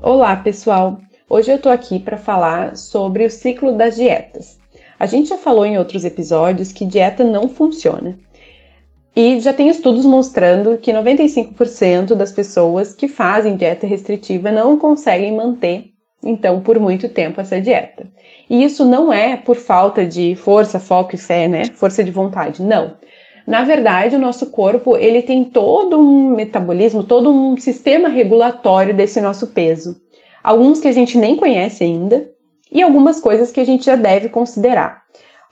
Olá, pessoal! Hoje eu estou aqui para falar sobre o ciclo das dietas. A gente já falou em outros episódios que dieta não funciona. E já tem estudos mostrando que 95% das pessoas que fazem dieta restritiva não conseguem manter, então, por muito tempo essa dieta. E isso não é por falta de força, foco e fé, né? Força de vontade, não. Na verdade, o nosso corpo ele tem todo um metabolismo, todo um sistema regulatório desse nosso peso. Alguns que a gente nem conhece ainda e algumas coisas que a gente já deve considerar.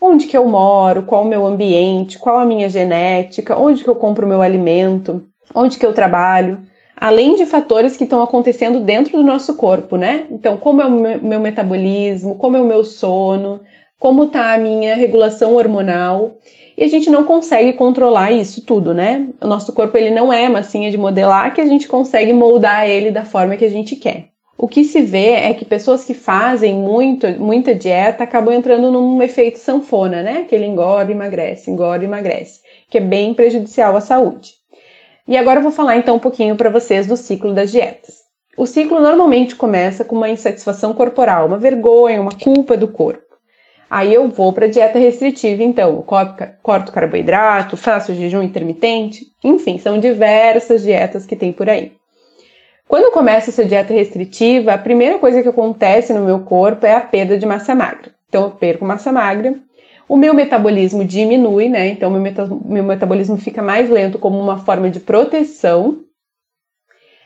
Onde que eu moro, qual o meu ambiente, qual a minha genética, onde que eu compro o meu alimento, onde que eu trabalho, além de fatores que estão acontecendo dentro do nosso corpo, né? Então, como é o meu metabolismo, como é o meu sono, como está a minha regulação hormonal e a gente não consegue controlar isso tudo, né? O nosso corpo ele não é massinha de modelar que a gente consegue moldar ele da forma que a gente quer. O que se vê é que pessoas que fazem muito, muita dieta acabam entrando num efeito sanfona, né? Que ele engorda emagrece, engorda emagrece, que é bem prejudicial à saúde. E agora eu vou falar então um pouquinho para vocês do ciclo das dietas. O ciclo normalmente começa com uma insatisfação corporal, uma vergonha, uma culpa do corpo. Aí eu vou para dieta restritiva, então, corto carboidrato, faço jejum intermitente, enfim, são diversas dietas que tem por aí. Quando eu começo essa dieta restritiva, a primeira coisa que acontece no meu corpo é a perda de massa magra. Então eu perco massa magra, o meu metabolismo diminui, né? Então meu, meta meu metabolismo fica mais lento como uma forma de proteção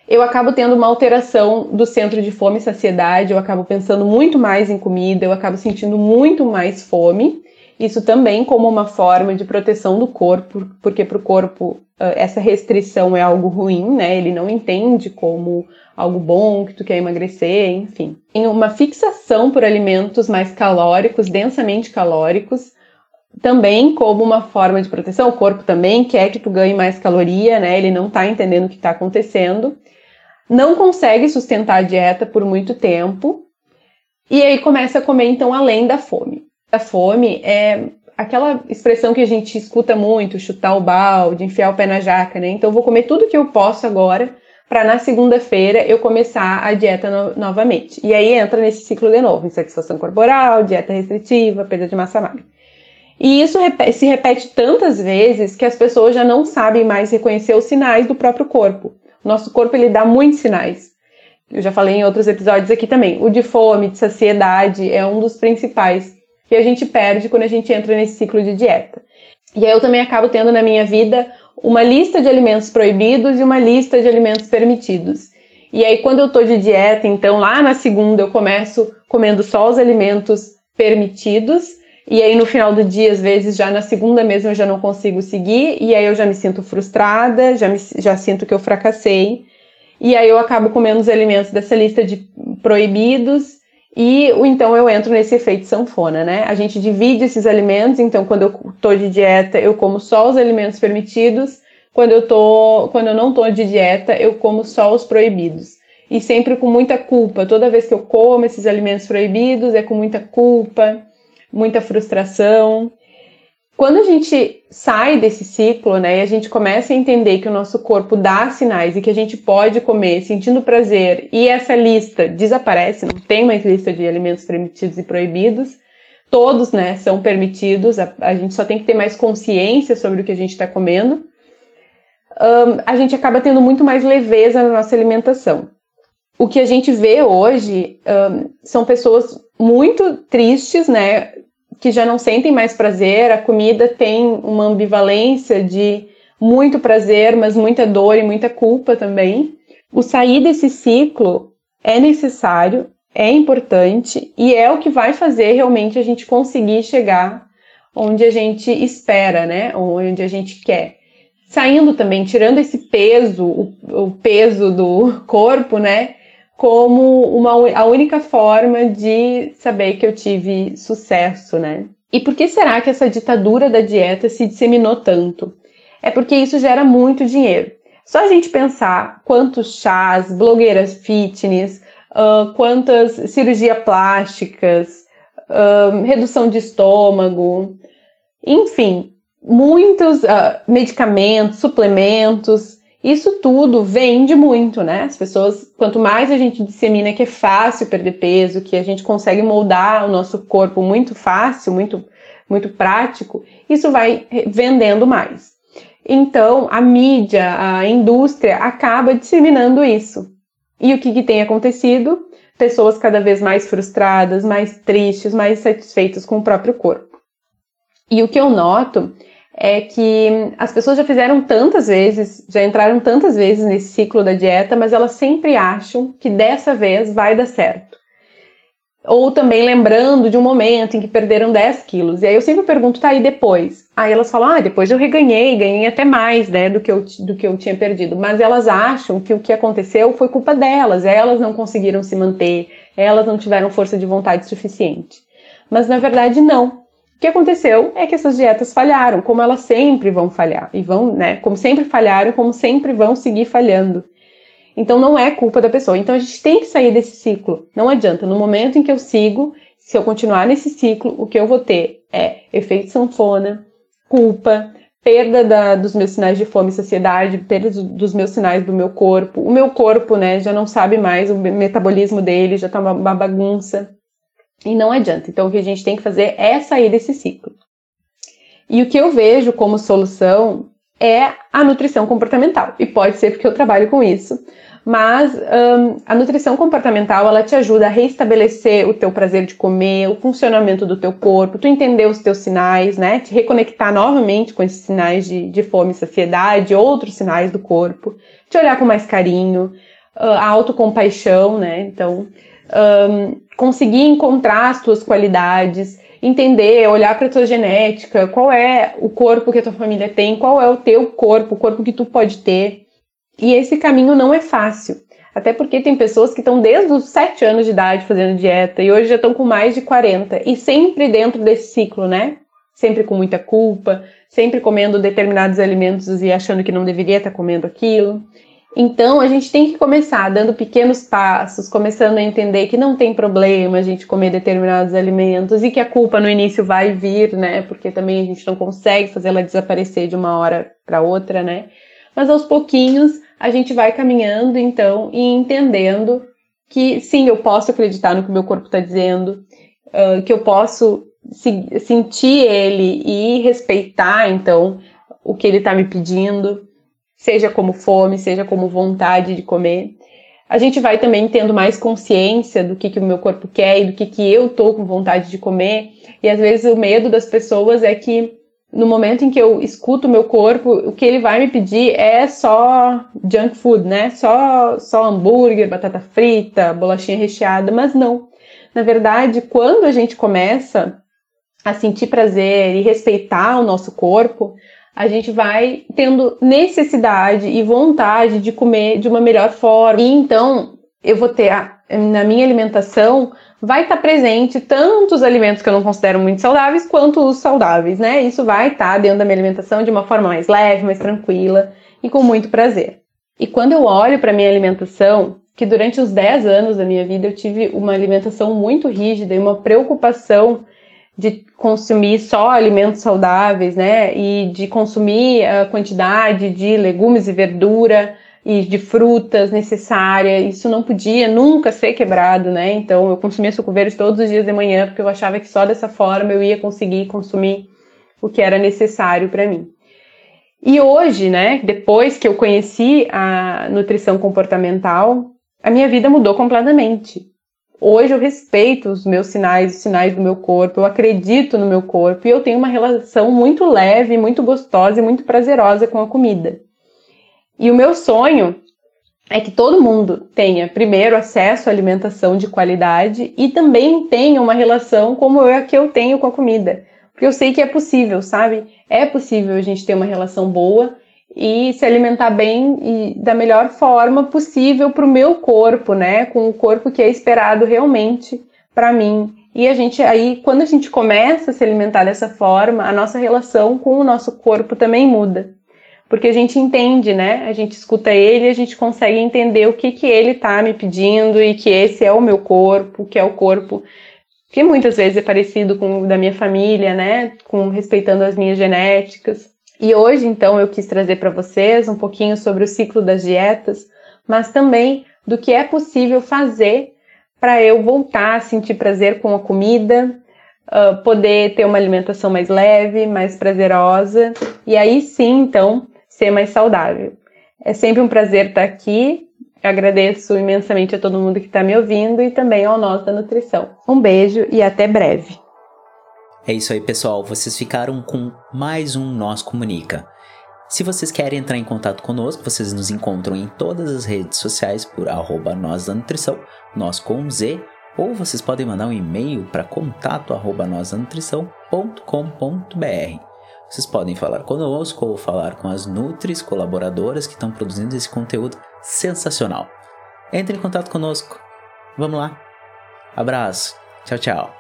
eu acabo tendo uma alteração do centro de fome e saciedade, eu acabo pensando muito mais em comida, eu acabo sentindo muito mais fome. Isso também como uma forma de proteção do corpo, porque para o corpo essa restrição é algo ruim, né? Ele não entende como algo bom, que tu quer emagrecer, enfim. Tem uma fixação por alimentos mais calóricos, densamente calóricos, também como uma forma de proteção. O corpo também quer que tu ganhe mais caloria, né? Ele não está entendendo o que está acontecendo não consegue sustentar a dieta por muito tempo e aí começa a comer então além da fome. A fome é aquela expressão que a gente escuta muito, chutar o balde, enfiar o pé na jaca, né? Então vou comer tudo que eu posso agora para na segunda-feira eu começar a dieta no novamente. E aí entra nesse ciclo de novo, insatisfação corporal, dieta restritiva, perda de massa magra. E isso se repete tantas vezes que as pessoas já não sabem mais reconhecer os sinais do próprio corpo. Nosso corpo ele dá muitos sinais. Eu já falei em outros episódios aqui também. O de fome, de saciedade é um dos principais que a gente perde quando a gente entra nesse ciclo de dieta. E aí eu também acabo tendo na minha vida uma lista de alimentos proibidos e uma lista de alimentos permitidos. E aí quando eu tô de dieta, então lá na segunda eu começo comendo só os alimentos permitidos e aí no final do dia, às vezes, já na segunda mesmo eu já não consigo seguir, e aí eu já me sinto frustrada, já, me, já sinto que eu fracassei. E aí eu acabo comendo os alimentos dessa lista de proibidos, e então eu entro nesse efeito sanfona, né? A gente divide esses alimentos, então quando eu tô de dieta, eu como só os alimentos permitidos, quando eu tô, quando eu não tô de dieta, eu como só os proibidos. E sempre com muita culpa. Toda vez que eu como esses alimentos proibidos, é com muita culpa muita frustração. Quando a gente sai desse ciclo, né, e a gente começa a entender que o nosso corpo dá sinais e que a gente pode comer sentindo prazer, e essa lista desaparece, não tem mais lista de alimentos permitidos e proibidos, todos, né, são permitidos, a, a gente só tem que ter mais consciência sobre o que a gente está comendo, um, a gente acaba tendo muito mais leveza na nossa alimentação. O que a gente vê hoje um, são pessoas muito tristes, né? Que já não sentem mais prazer. A comida tem uma ambivalência de muito prazer, mas muita dor e muita culpa também. O sair desse ciclo é necessário, é importante e é o que vai fazer realmente a gente conseguir chegar onde a gente espera, né? Onde a gente quer. Saindo também, tirando esse peso, o, o peso do corpo, né? Como uma, a única forma de saber que eu tive sucesso, né? E por que será que essa ditadura da dieta se disseminou tanto? É porque isso gera muito dinheiro. Só a gente pensar quantos chás, blogueiras fitness, uh, quantas cirurgias plásticas, uh, redução de estômago, enfim, muitos uh, medicamentos, suplementos, isso tudo vende muito, né? As pessoas, quanto mais a gente dissemina que é fácil perder peso, que a gente consegue moldar o nosso corpo muito fácil, muito, muito prático, isso vai vendendo mais. Então, a mídia, a indústria acaba disseminando isso. E o que, que tem acontecido? Pessoas cada vez mais frustradas, mais tristes, mais satisfeitas com o próprio corpo. E o que eu noto é que as pessoas já fizeram tantas vezes, já entraram tantas vezes nesse ciclo da dieta, mas elas sempre acham que dessa vez vai dar certo ou também lembrando de um momento em que perderam 10 quilos. E aí eu sempre pergunto, tá aí depois? Aí elas falam, ah, depois eu reganhei, ganhei até mais, né, do que, eu, do que eu tinha perdido. Mas elas acham que o que aconteceu foi culpa delas, elas não conseguiram se manter, elas não tiveram força de vontade suficiente. Mas na verdade, não. O que aconteceu é que essas dietas falharam, como elas sempre vão falhar, e vão, né, como sempre falharam, como sempre vão seguir falhando. Então não é culpa da pessoa. Então a gente tem que sair desse ciclo. Não adianta. No momento em que eu sigo, se eu continuar nesse ciclo, o que eu vou ter é efeito sanfona, culpa, perda da, dos meus sinais de fome e saciedade, perda dos meus sinais do meu corpo. O meu corpo, né, já não sabe mais, o metabolismo dele já tá uma, uma bagunça. E não adianta. Então o que a gente tem que fazer é sair desse ciclo. E o que eu vejo como solução é a nutrição comportamental. E pode ser porque eu trabalho com isso mas um, a nutrição comportamental ela te ajuda a reestabelecer o teu prazer de comer, o funcionamento do teu corpo, tu entender os teus sinais, né? Te reconectar novamente com esses sinais de, de fome saciedade, outros sinais do corpo, te olhar com mais carinho, a autocompaixão, né? Então, um, conseguir encontrar as tuas qualidades, entender, olhar para tua genética, qual é o corpo que a tua família tem, qual é o teu corpo, o corpo que tu pode ter. E esse caminho não é fácil. Até porque tem pessoas que estão desde os 7 anos de idade fazendo dieta e hoje já estão com mais de 40 e sempre dentro desse ciclo, né? Sempre com muita culpa, sempre comendo determinados alimentos e achando que não deveria estar comendo aquilo. Então a gente tem que começar dando pequenos passos, começando a entender que não tem problema a gente comer determinados alimentos e que a culpa no início vai vir, né? Porque também a gente não consegue fazer ela desaparecer de uma hora para outra, né? Mas aos pouquinhos a gente vai caminhando então e entendendo que sim, eu posso acreditar no que meu corpo está dizendo, uh, que eu posso se, sentir ele e respeitar então o que ele está me pedindo, seja como fome, seja como vontade de comer. A gente vai também tendo mais consciência do que, que o meu corpo quer e do que, que eu tô com vontade de comer. E às vezes o medo das pessoas é que no momento em que eu escuto o meu corpo, o que ele vai me pedir é só junk food, né? Só, só hambúrguer, batata frita, bolachinha recheada, mas não. Na verdade, quando a gente começa a sentir prazer e respeitar o nosso corpo, a gente vai tendo necessidade e vontade de comer de uma melhor forma. E então eu vou ter na minha alimentação vai estar tá presente tanto os alimentos que eu não considero muito saudáveis quanto os saudáveis, né? Isso vai estar tá dentro da minha alimentação de uma forma mais leve, mais tranquila e com muito prazer. E quando eu olho para minha alimentação, que durante os 10 anos da minha vida eu tive uma alimentação muito rígida e uma preocupação de consumir só alimentos saudáveis, né? E de consumir a quantidade de legumes e verdura e de frutas necessária. Isso não podia nunca ser quebrado, né? Então eu consumia suco verde todos os dias de manhã porque eu achava que só dessa forma eu ia conseguir consumir o que era necessário para mim. E hoje, né, depois que eu conheci a nutrição comportamental, a minha vida mudou completamente. Hoje eu respeito os meus sinais, os sinais do meu corpo, eu acredito no meu corpo e eu tenho uma relação muito leve, muito gostosa e muito prazerosa com a comida. E o meu sonho é que todo mundo tenha, primeiro, acesso à alimentação de qualidade e também tenha uma relação como é a que eu tenho com a comida. Porque eu sei que é possível, sabe? É possível a gente ter uma relação boa e se alimentar bem e da melhor forma possível para o meu corpo, né? Com o corpo que é esperado realmente para mim. E a gente aí, quando a gente começa a se alimentar dessa forma, a nossa relação com o nosso corpo também muda. Porque a gente entende, né? A gente escuta ele a gente consegue entender o que, que ele tá me pedindo e que esse é o meu corpo, que é o corpo que muitas vezes é parecido com o da minha família, né? Com respeitando as minhas genéticas. E hoje, então, eu quis trazer para vocês um pouquinho sobre o ciclo das dietas, mas também do que é possível fazer para eu voltar a sentir prazer com a comida, uh, poder ter uma alimentação mais leve, mais prazerosa e aí sim, então, ser mais saudável. É sempre um prazer estar aqui. Agradeço imensamente a todo mundo que está me ouvindo e também ao Nós da Nutrição. Um beijo e até breve. É isso aí, pessoal. Vocês ficaram com mais um Nós Comunica. Se vocês querem entrar em contato conosco, vocês nos encontram em todas as redes sociais por arroba Nós da Nutrição, nós com Z, ou vocês podem mandar um e-mail para contato arroba nosanutrição.com.br. Vocês podem falar conosco ou falar com as Nutris colaboradoras que estão produzindo esse conteúdo sensacional. Entre em contato conosco. Vamos lá. Abraço. Tchau, tchau.